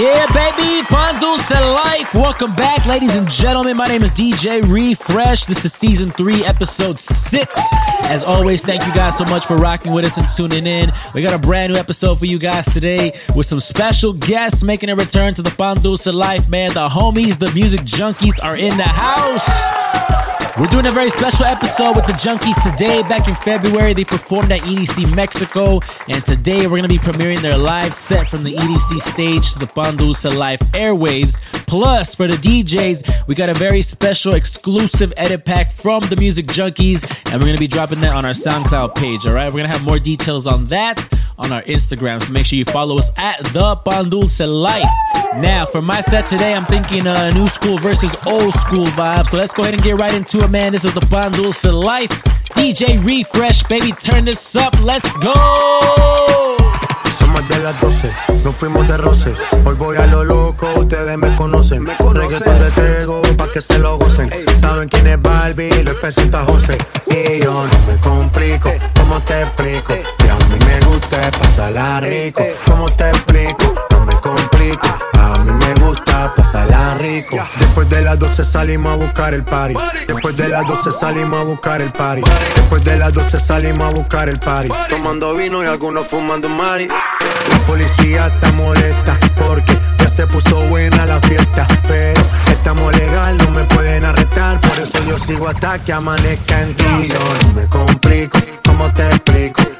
Yeah, baby, Pan Dulce Life. Welcome back, ladies and gentlemen. My name is DJ Refresh. This is season three, episode six. As always, thank you guys so much for rocking with us and tuning in. We got a brand new episode for you guys today with some special guests making a return to the Pan Dulce Life, man. The homies, the music junkies are in the house. We're doing a very special episode with the Junkies today. Back in February, they performed at EDC Mexico, and today we're going to be premiering their live set from the EDC stage to the Pandusa Live airwaves. Plus, for the DJs, we got a very special exclusive edit pack from the Music Junkies, and we're going to be dropping that on our SoundCloud page, all right? We're going to have more details on that on our Instagram, so make sure you follow us at the Pandulce Life. Now, for my set today, I'm thinking uh, new school versus old school vibe. So let's go ahead and get right into it, man. This is the Pandulce Life. DJ Refresh, baby, turn this up. Let's go. Son de las 12, nos fuimos de roce. Hoy voy a lo loco, ustedes me conocen. Me Reggaeton de Tego, pa' que se lo gocen. Saben quién es Barbie, lo presenta José. Y yo no me complico, pasarla rico. ¿Cómo te explico? No me complico. A mí me gusta pasarla rico. Después de las 12 salimos a buscar el party. Después de las 12 salimos a buscar el party. Después de las 12 salimos a buscar el party. Tomando vino y algunos fumando mari. La policía está molesta porque ya se puso buena la fiesta. Pero estamos legal, no me pueden arrestar. Por eso yo sigo hasta que amanezca en ti. Yo no me complico, ¿cómo te explico?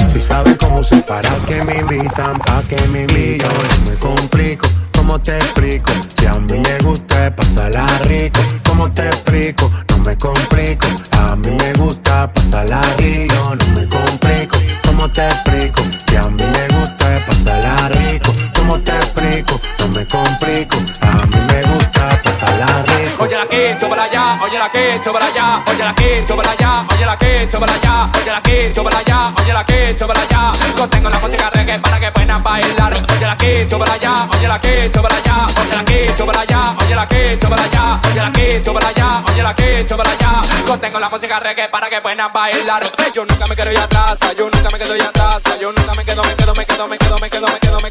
Si saben cómo se para que me invitan, pa' que me invitan. No me complico. ¿Cómo te explico? Que a mí me gusta pasarla rico. ¿Cómo te explico? No me complico. A mí me gusta pasarla rico. No me complico. ¿Cómo te explico? Que a mí me gusta óyela aquí, súbala ya, óyela aquí, súbala ya, óyela aquí, súbala ya, óyela aquí, súbala ya, óyela aquí, súbala ya. Contengo la música reggae para que puedan bailar. Óyela aquí, súbala ya, óyela aquí, súbala ya, óyela aquí, súbala ya, óyela aquí, súbala ya, óyela aquí, súbala ya, óyela aquí, súbala ya. Contengo la música reggae para que puedan bailar. Yo nunca me quedo ya atrás, yo nunca me quedo ya atrás, yo nunca me quedo, me quedo, me quedo, me quedo, me quedo, me quedo, me quedo.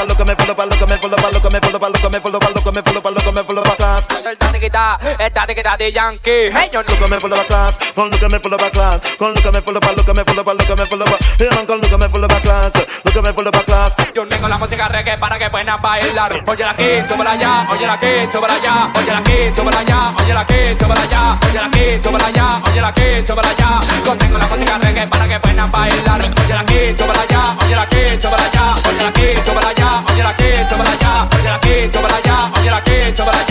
está, de que está de Yankee. Hey, yo look me full of a class, come look me full of a class, come look at me full of a, look at me full of a, look at me full of a, yeah, come look me full of a class, look me full of a class. Yo tengo la música reggae para que puedan bailar. Oye la aquí, sube allá, oye la aquí, sube allá, oye la aquí, sube allá, oye la aquí, sube allá, oye la aquí, sube allá, oye la aquí, sube allá. Yo tengo la música reggae para que puedan bailar. Oye la aquí, sube allá, oye la aquí, sube allá, oye la aquí, sube allá, oye la aquí, sube allá, oye la aquí, sube allá, oye la aquí, sube allá.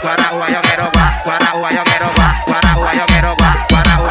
quieres gua, guaraúa, yo quiero gua, guaraúa, yo quiero gua, guaraúa, yo quiero gua, guaraúa,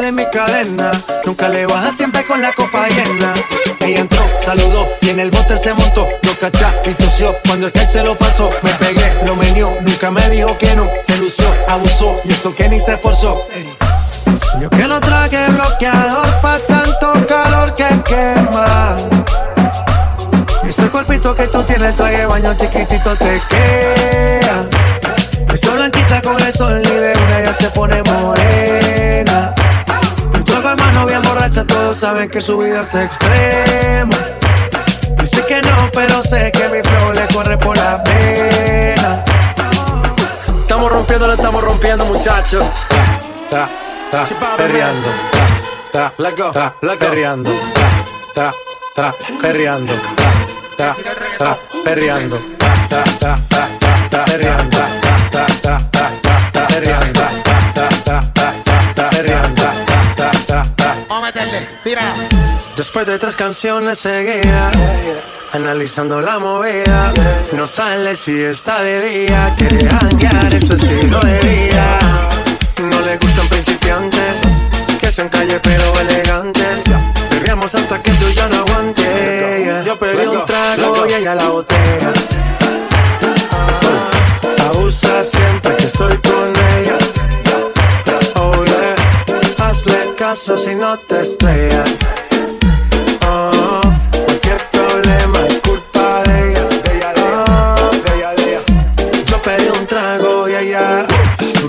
De mis cadenas. Nunca le baja siempre con la copa llena. Ella entró, saludó y en el bote se montó. Lo cachá y tosió. Cuando el que se lo pasó, me pegué, lo menió. Nunca me dijo que no. Se lució, abusó y eso que ni se esforzó. Yo que no traje bloqueador pa' tanto calor que quema. Ese cuerpito que tú tienes, traje baño chiquitito te queda. Esa blanquita con el sol y una ya se pone saben que su vida es extrema. Dice que no, pero sé que mi flow le corre por la pena. Estamos rompiendo, lo estamos rompiendo, muchachos. Tra, tra, tra, perreando. Tra, tra, tra, tra, perreando. Tra, tra, perreando. Tra, tra, perreando. Tra, tra, tra, perreando. Tra, tra, tra, perreando. Después de tres canciones seguía Analizando la movida. No sale si está de día. Quiere hanguear, es su estilo de vida. No le gustan principiantes Que sean calle pero elegantes Perreamos hasta que tú ya no aguante. Yo pedí un trago y ella la botella Abusa siempre que estoy con ella. Oh yeah Hazle caso si no te estrellas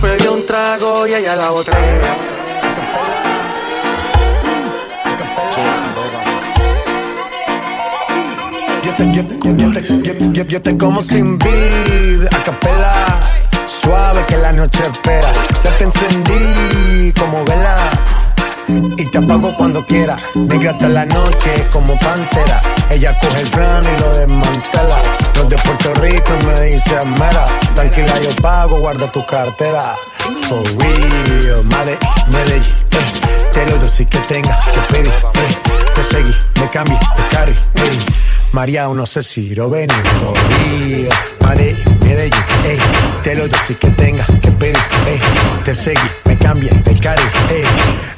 Pedí un trago y ella la yo- yo te como sin vid, a capela, suave que la noche espera. Ya te encendí como vela y te apago cuando quiera. Negra hasta la noche como pantera. Ella coge el plano y lo desmantela. Los de Puerto Rico me dice mera. Tranquila, yo pago, guarda tu cartera. For real, madre, Medellín. eh. Te lo doy si que tenga que pedir. eh. Te seguí, me cambié, te carry. María, no sé si lo ven. Madre, Medellín. eh. Te lo si que tenga que pedir. eh. Te seguí, me cambié, te carry. eh.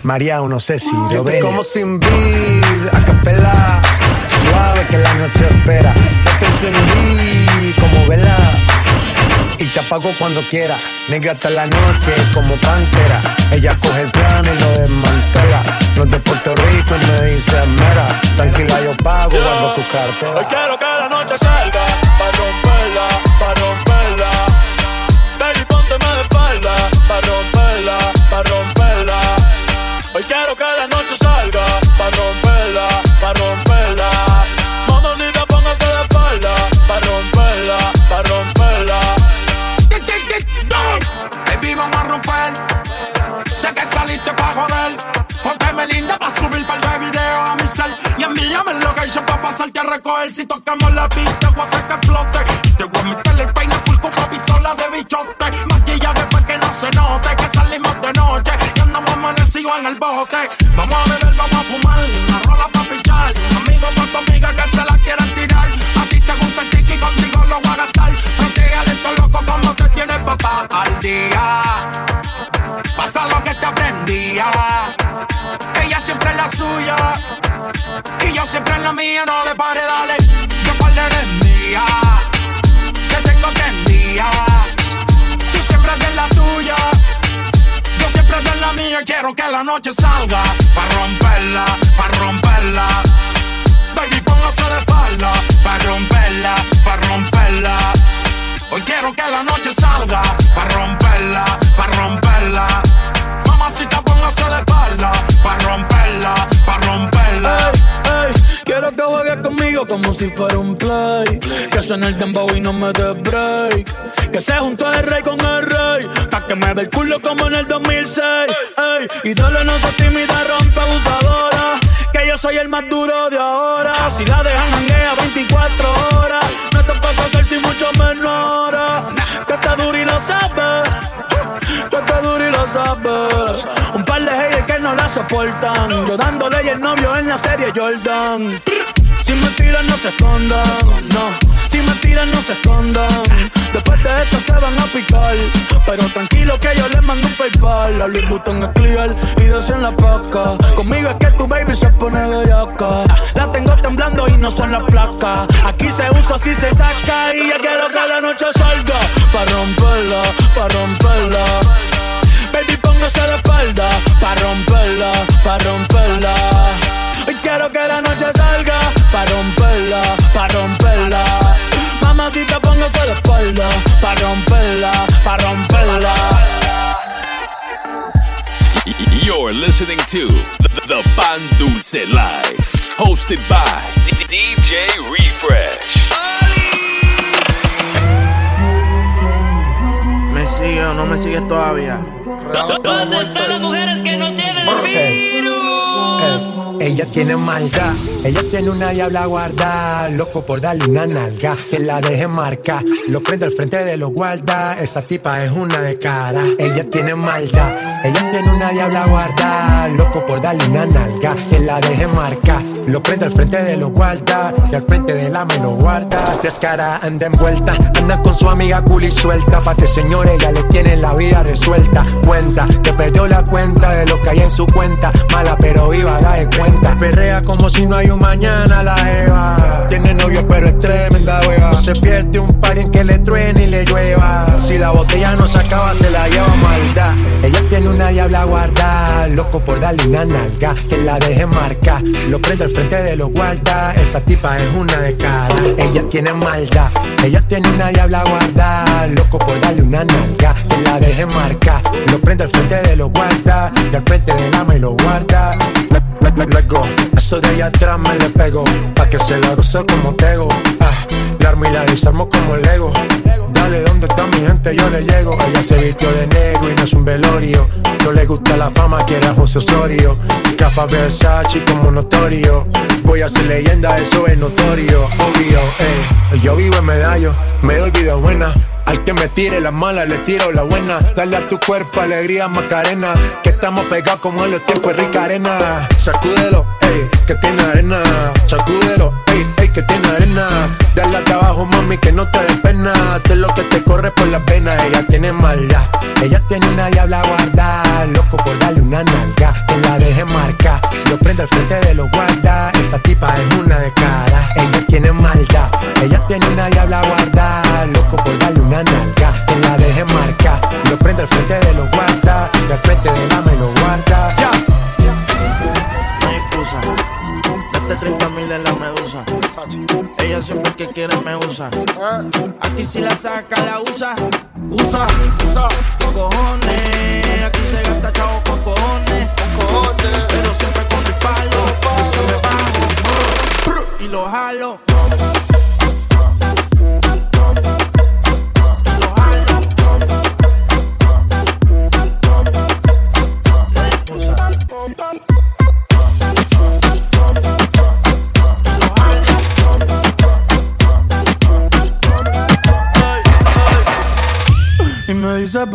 María, no sé si lo ven. Como sin vid, a capela. Suave que la noche espera. Ya te encendí como vela y te apago cuando quiera. Negra hasta la noche como pantera. Ella coge el plano y lo desmantela. Los de Puerto Rico me dice mera. Tranquila, yo pago, guardo tu cartera. Hoy quiero que la noche salga, Y envíame lo que hizo pa' pasarte a recoger. Si tocamos la pista, voy a hacer que explote. Te voy a meter el peine full con pistola de bichote. Maquillaje para que no se note que salimos de noche. Y andamos amanecidos en el bote. Vamos a beber, vamos a fumar. Una rola pa' pichar. Amigo pa' tu amiga que se la quieran tirar. A ti te gusta el tiki, contigo lo voy a gastar. Protégale esto loco como te tienes papá al día. Que te aprendía. Ella siempre es la suya. Y yo siempre en la mía. No le pare, dale. Yo par de mía. Que tengo tendía. Tú siempre eres la tuya. Yo siempre eres la mía. Quiero que la noche salga. Pa' romperla, pa' romperla. Baby, póngase de espalda. Pa' romperla, pa' romperla. Hoy quiero que la noche salga. Pa' romperla, pa' romperla. Mamacita, de espalda. Pa' romperla, pa' romperla. Ey, quiero que juegues conmigo como si fuera un play. Que suene el dembow y no me dé break. Que se juntó el rey con el rey. Pa' que me ve el culo como en el 2006. Ey, y dale no se tímida, rompe abusadora. Que yo soy el más duro de ahora. Si la dejan hanguea 24 horas. No te puedo hacer sin mucho menor. Que está duro y lo sabes. Que está duro y lo sabes. Un par de haters que no la soportan. Yo dándole y el novio en la serie Jordan. Si me tiran, no se escondan. No, si me no se escondan. Después de esto se van a picar. Pero tranquilo que yo les mando un paypal. La Louis Vuitton es clear y dos en la paca. Conmigo es que tu baby se pone bellaca. La tengo temblando y no son las placas. Aquí se usa, si se saca. Y ya quiero que la noche salga. Pa' romperla, pa' romperla. Baby, póngase de espalda Pa' romperla, pa' romperla Hoy quiero que la noche salga Pa' romperla, pa' romperla Espalda Pa' romperla, pa' romperla You're listening to the, the Pan Dulce Live, hosted by DJ Refresh. ¿Me sigue o no me sigues todavía? ¿Dónde están las mujeres que no tienen el virus? Ella tiene maldad, ella tiene una diabla guarda, loco por darle una nalga, que la deje marca, lo prende al frente de los guarda, esa tipa es una de cara. Ella tiene maldad, ella tiene una diabla guarda, loco por darle una nalga, que la deje marca, lo prende al frente de los guarda, y al frente de la me lo guarda. Descara, anda envuelta, anda con su amiga cool y suelta, parte señor, ella le tiene la vida resuelta, cuenta, que perdió la cuenta de lo que hay en su cuenta, mala pero viva, da de cuenta. Perrea como si no hay un mañana la Eva. Tiene novio pero es tremenda hueva. No se pierde un par en que le truene y le llueva. Si la botella no se acaba, se la lleva Ella tiene una diabla guarda, loco por darle una nalga, que la deje marca. Lo prende al frente de los guarda, esa tipa es una de cara. Ella tiene maldad, ella tiene una diabla guarda, loco por darle una nalga, que la deje marca. Lo prende al frente de los guarda, y al frente de la me lo guarda. Le, le, le go. Eso de allá atrás me le pego, pa' que se la goce como tego. Ah, la armo y la desarmo como Lego. Dale, ¿dónde está mi gente? Yo le llego. Ella se vistió de negro y no es un velorio. No le gusta la fama, quiere a José Osorio. Cafa Versace como notorio. Voy a ser leyenda, eso es notorio. Obvio, eh. Yo vivo en medallo, me doy vida buena. Al que me tire la mala, le tiro la buena. Dale a tu cuerpo alegría, Macarena. Que estamos pegados como en los tiempos rica arena. Sacúdelo, ey, que tiene arena. Sacúdelo, ey, ey, que tiene arena. Dale hasta abajo, mami, que no te dé pena. Hacer lo que te corre por las venas. Ella tiene maldad. Ella tiene una diabla guarda. Loco por darle una nalga. Que la deje marca. Lo prende al frente de los guarda. Esa tipa es una de cara. Ella tiene maldad. Ella tiene una diabla guarda. Loco por darle una nalga. Que la deje marca. Lo prende al frente de los guarda. Y al frente de la me lo guarda. No hay excusa. Date 30 mil en la medusa. Ella siempre que quiere me usa. Aquí si la saca, la usa. Usa, usa. ¿Qué cojones? Aquí se gasta chavo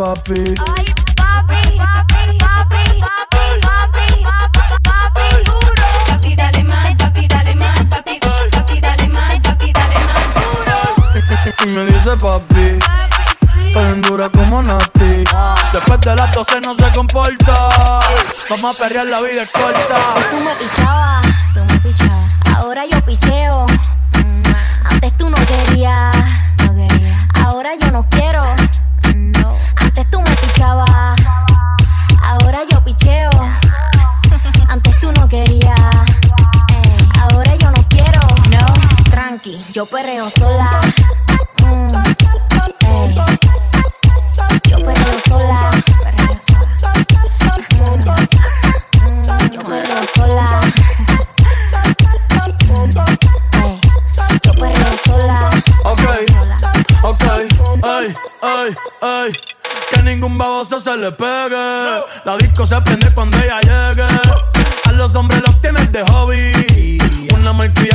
papi. Papi, dale más, papi, dale más, papi, papi, dale más, papi, dale más. Y me dice papi. Tan dura como Nati. Después de las 12 no se comporta. Vamos a perrear, la vida es corta. Tú me pichabas, tú me pichabas. Ahora yo picheo. Mm, Antes tú no querías. Ahora yo no quiero. Yo perreo sola. Mm, ey. Yo perreo sola. Perreo sola. Mm, yo perreo sola. Ey, Yo perreo sola. Ok, ok, ay, ay, ay. Que ningún baboso se le pegue. La disco se prende cuando ella llegue. A los hombres los tienes de hobby. Una marquilla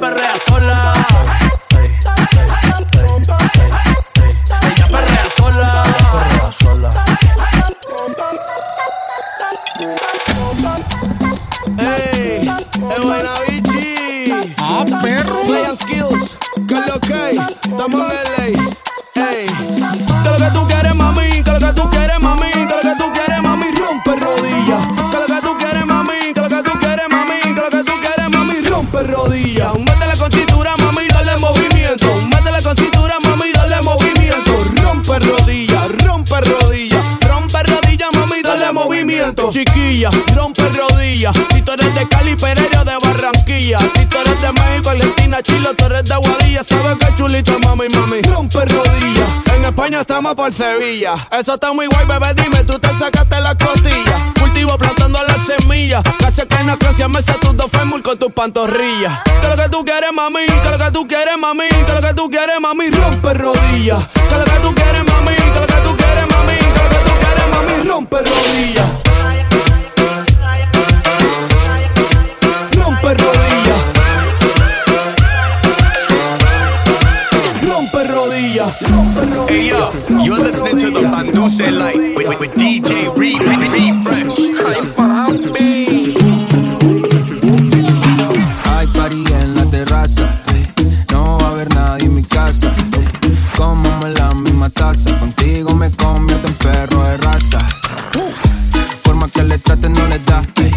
perrea sola. Rompe rodillas. Si tú eres de Cali, Pereira, de Barranquilla. Si tú eres de México, Argentina, Chile, tú eres de Guadilla. Sabes que chulita, mami, mami. Rompe rodillas. En España estamos por Sevilla. Eso está muy guay, bebé. Dime, tú te sacaste la costilla. Cultivo plantando las semillas. Casi que no canción me tus dos fémur con tus pantorrillas. Que lo que tú quieres, mami. Que lo que tú quieres, mami. Que lo que tú quieres, mami. Rompe rodillas. Que lo que tú quieres, mami. Que lo que tú quieres, mami. Que lo que tú quieres, mami. Rompe rodillas. Rompe rodillas. Rompe rodillas. Hey yo, you're listening to the Banduce Light with, with, with DJ Re Re Refresh. Hay party en la terraza. ey. No va a haber nadie en mi casa. ey. Cómame la misma taza. Contigo me convierto en perro de raza. Forma que le traten no le da. ey.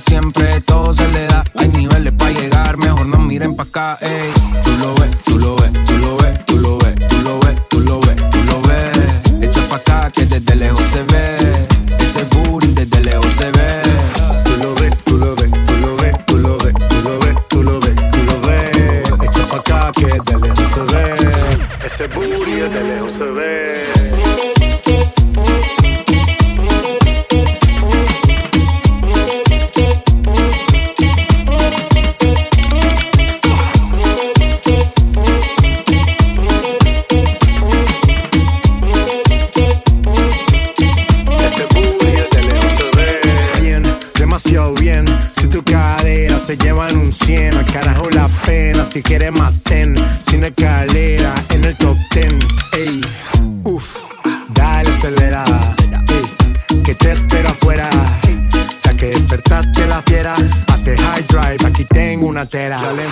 Siempre, todo se le da. Hay niveles para llegar, mejor no miren pa' acá. ey. Tú lo ves, tú lo ves, tú lo ves, tú lo ves, tú lo ves, tú lo ves, tú lo ves. Echa pa' acá que desde lejos tengo una tera.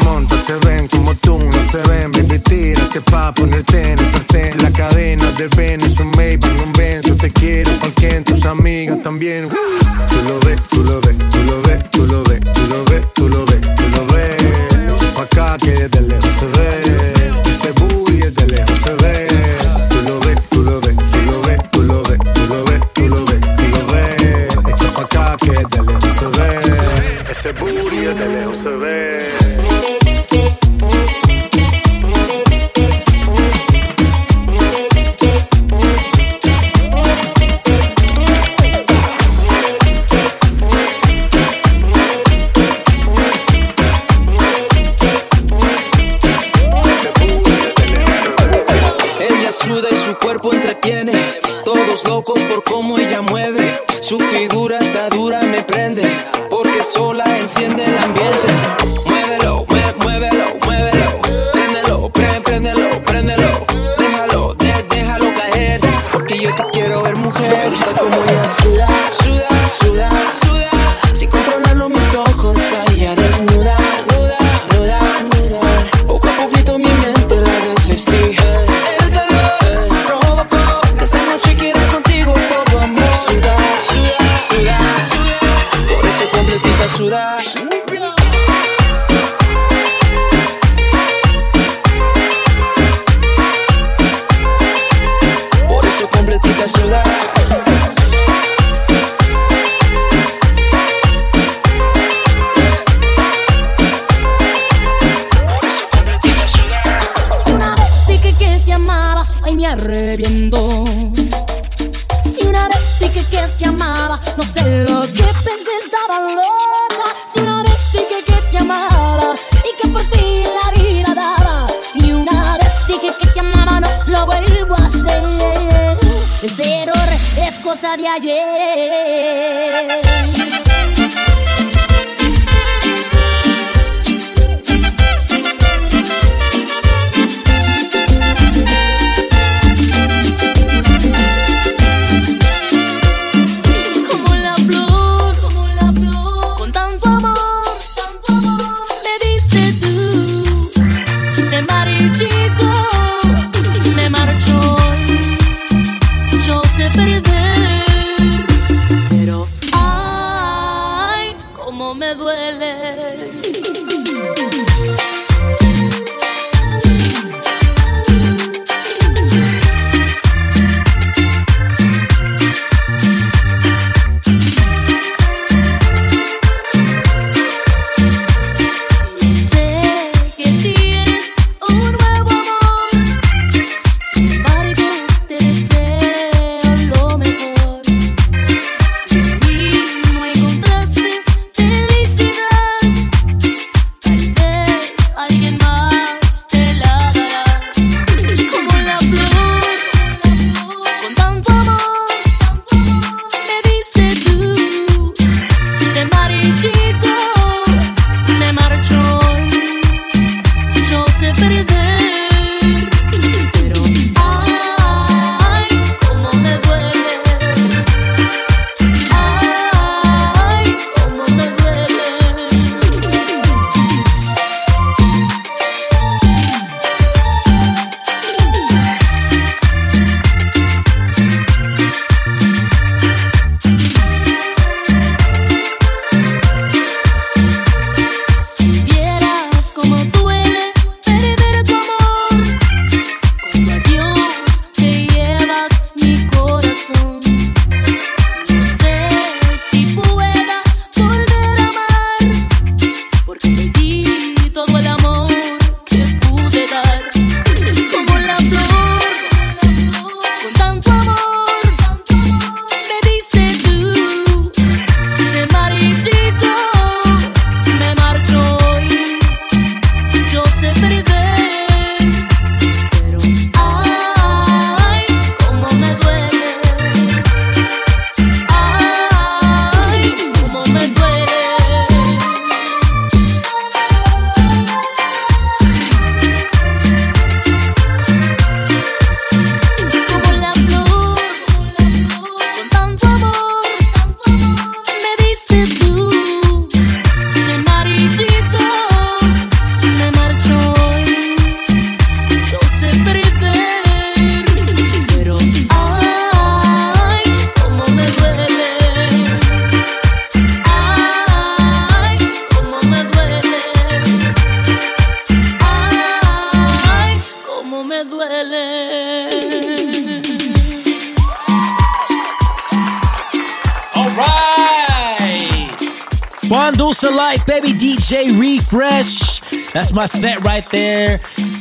My set right there.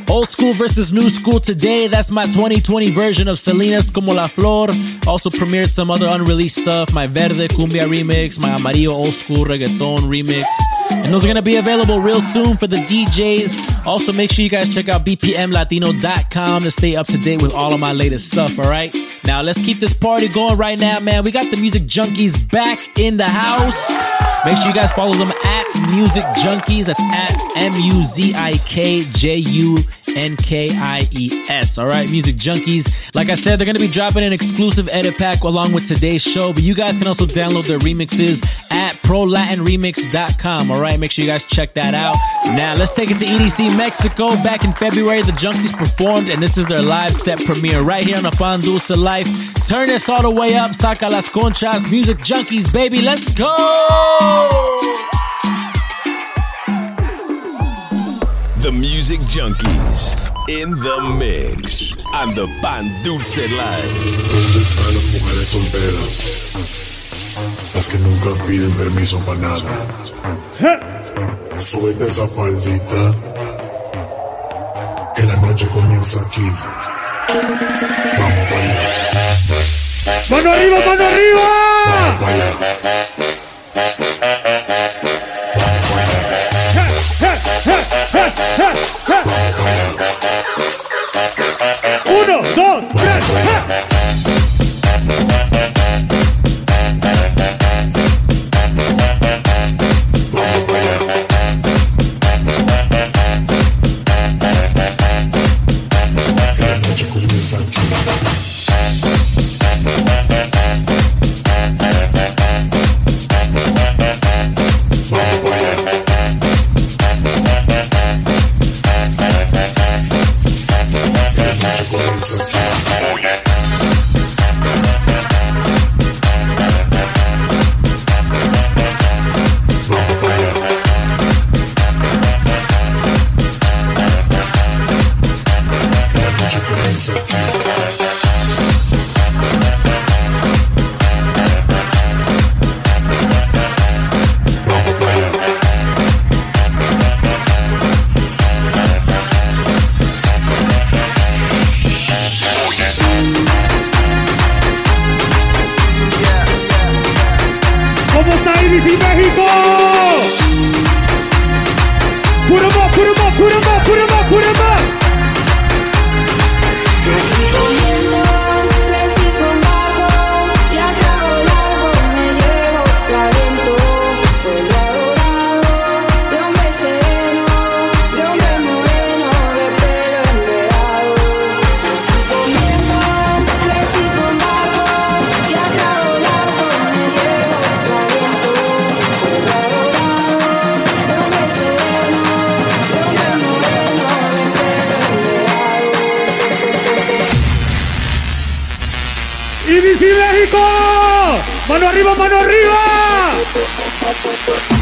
Old school versus new school today. That's my 2020 version of Selena's Como la Flor. Also premiered some other unreleased stuff. My Verde Cumbia remix, my Amarillo Old School Reggaeton remix. And those are going to be available real soon for the DJs. Also, make sure you guys check out bpmlatino.com to stay up to date with all of my latest stuff, all right? Now, let's keep this party going right now, man. We got the music junkies back in the house. Make sure you guys follow them at Music Junkies. That's at M U Z I K J U N K I E S. All right, Music Junkies. Like I said, they're going to be dropping an exclusive edit pack along with today's show, but you guys can also download their remixes at prolatinremix.com. All right, make sure you guys check that out. Now, let's take it to EDC Mexico. Back in February, the Junkies performed, and this is their live set premiere right here on the Pan Dulce Life. Turn this all the way up. Saca las conchas. Music Junkies, baby. Let's go. The Music Junkies in the mix on the Pan Dulce Live. ¿Dónde están las mujeres solteras? Las que nunca piden permiso para nada. Súbete esa faldita. Que la noche comienza aquí. Vamos para allá. ¡Mano arriba, mano arriba! Vamos para allá. Uno, dos, tres.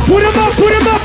Put 'em up, put 'em up,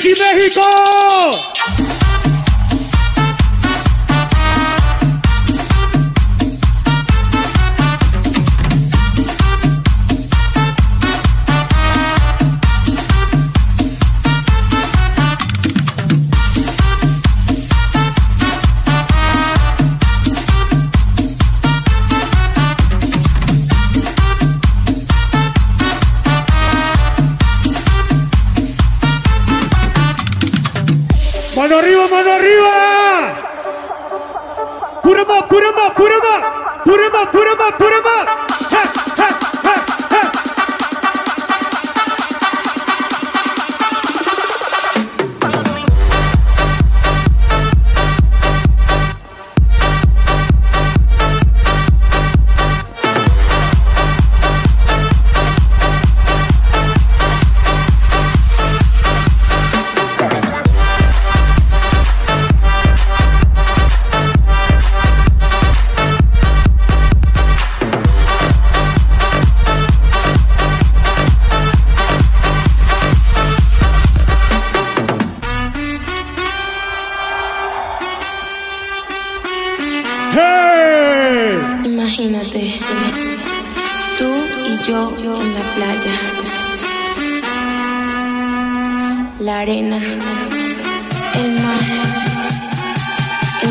México!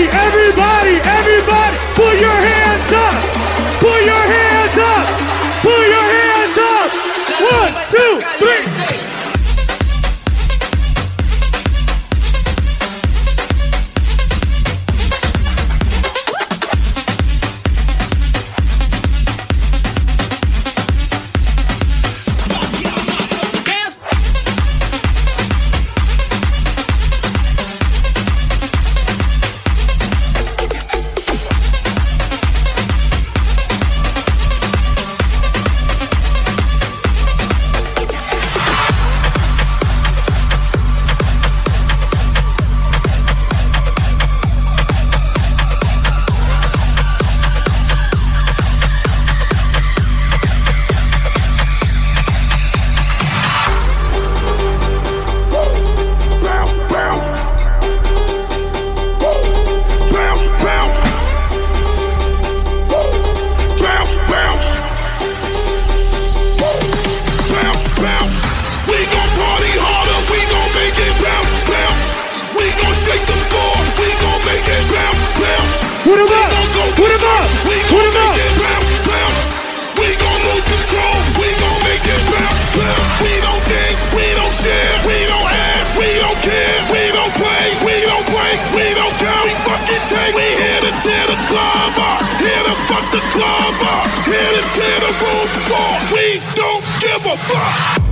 everybody, everybody. the club up, headed to the roof. We don't give a fuck.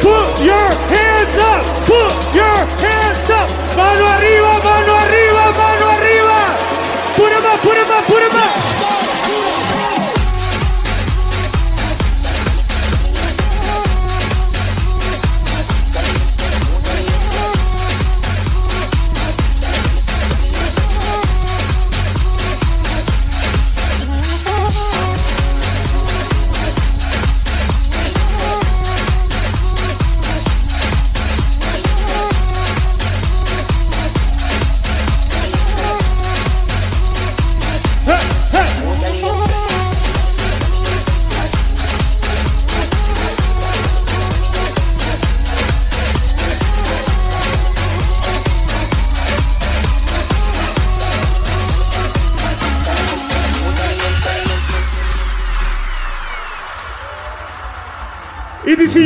Put your hands up, put your hands up. Mano arriba, mano arriba, mano arriba. Put 'em up, put 'em up, put 'em up.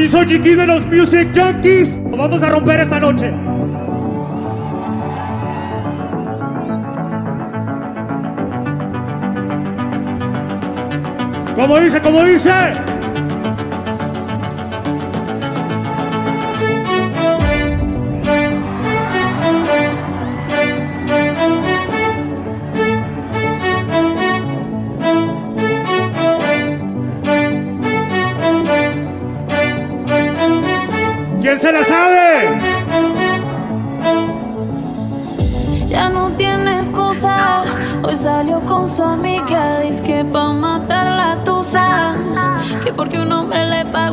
Soy chiquito de los Music Junkies, lo vamos a romper esta noche. Como dice, como dice.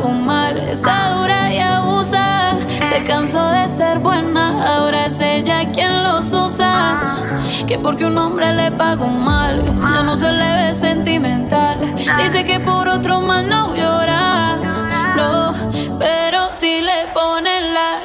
Mal. Está dura y abusa. Se cansó de ser buena. Ahora es ella quien los usa. Que porque un hombre le pagó mal. Ya no se le ve sentimental. Dice que por otro mal no llora. No, pero si le ponen la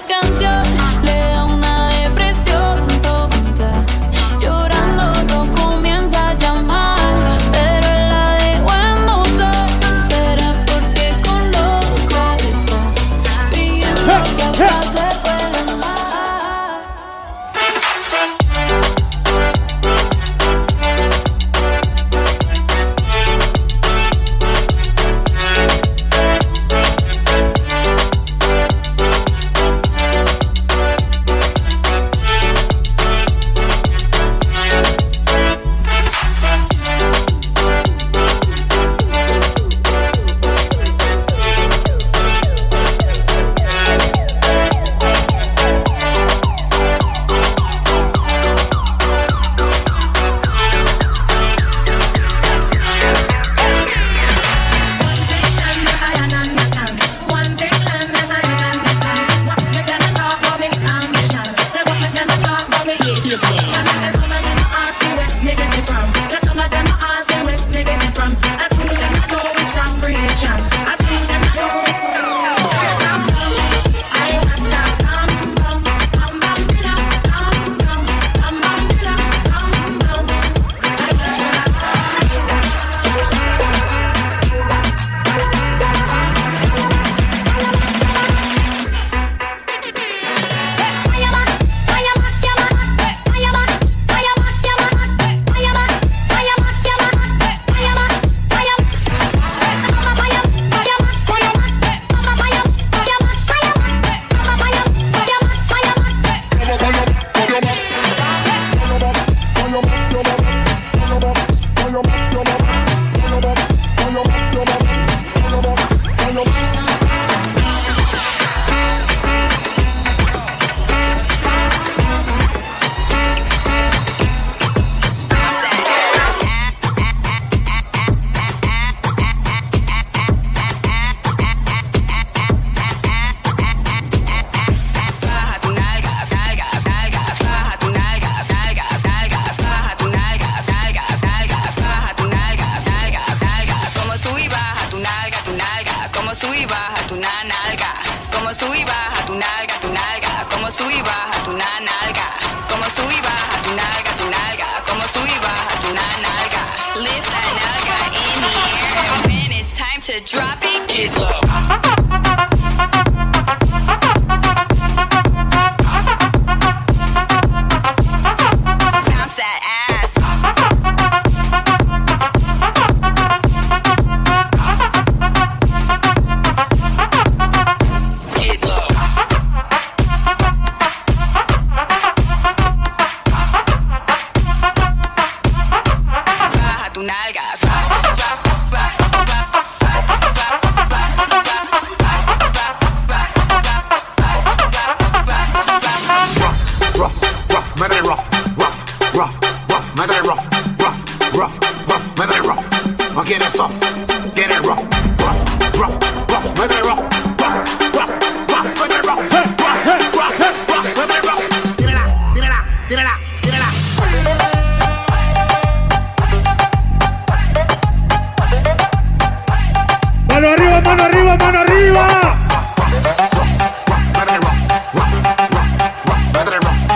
métele rough.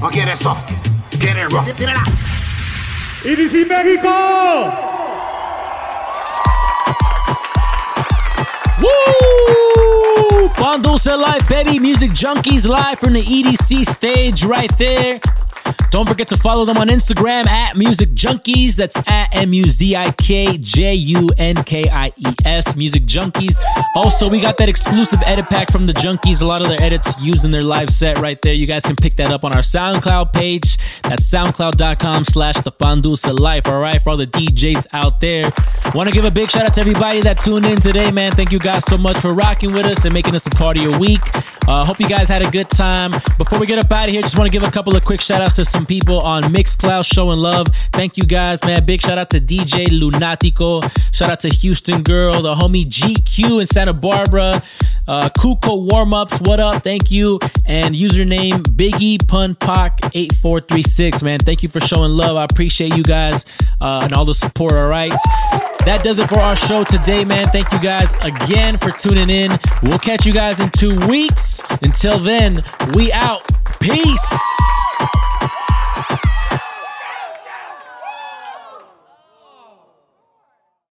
No quieres soft, quieres rough. Tírala. EDC México. Woo! Bon Dulce Live, baby. Music Junkies live from the EDC stage right there. Don't forget to follow them on Instagram at Music Junkies. That's at M U Z I K J U N K I E S. Music Junkies. Also, we got that exclusive edit pack from the Junkies. A lot of their edits used in their live set right there. You guys can pick that up on our SoundCloud page. That's soundcloud.com slash the Fondulce Life. All right, for all the DJs out there. Want to give a big shout out to everybody that tuned in today, man. Thank you guys so much for rocking with us and making us a part of your week. Uh, hope you guys had a good time. Before we get up out of here, just want to give a couple of quick shout outs to some people on Mixcloud showing love. Thank you guys, man. Big shout out to DJ Lunatico. Shout out to Houston Girl, the homie GQ in Santa Barbara. Uh, Kuko Warm Ups, what up? Thank you. And username Biggie Pun Pac 8436, man. Thank you for showing love. I appreciate you guys uh, and all the support, all right? That does it for our show today, man. Thank you guys again for tuning in. We'll catch you guys in two weeks. Until then, we out. Peace.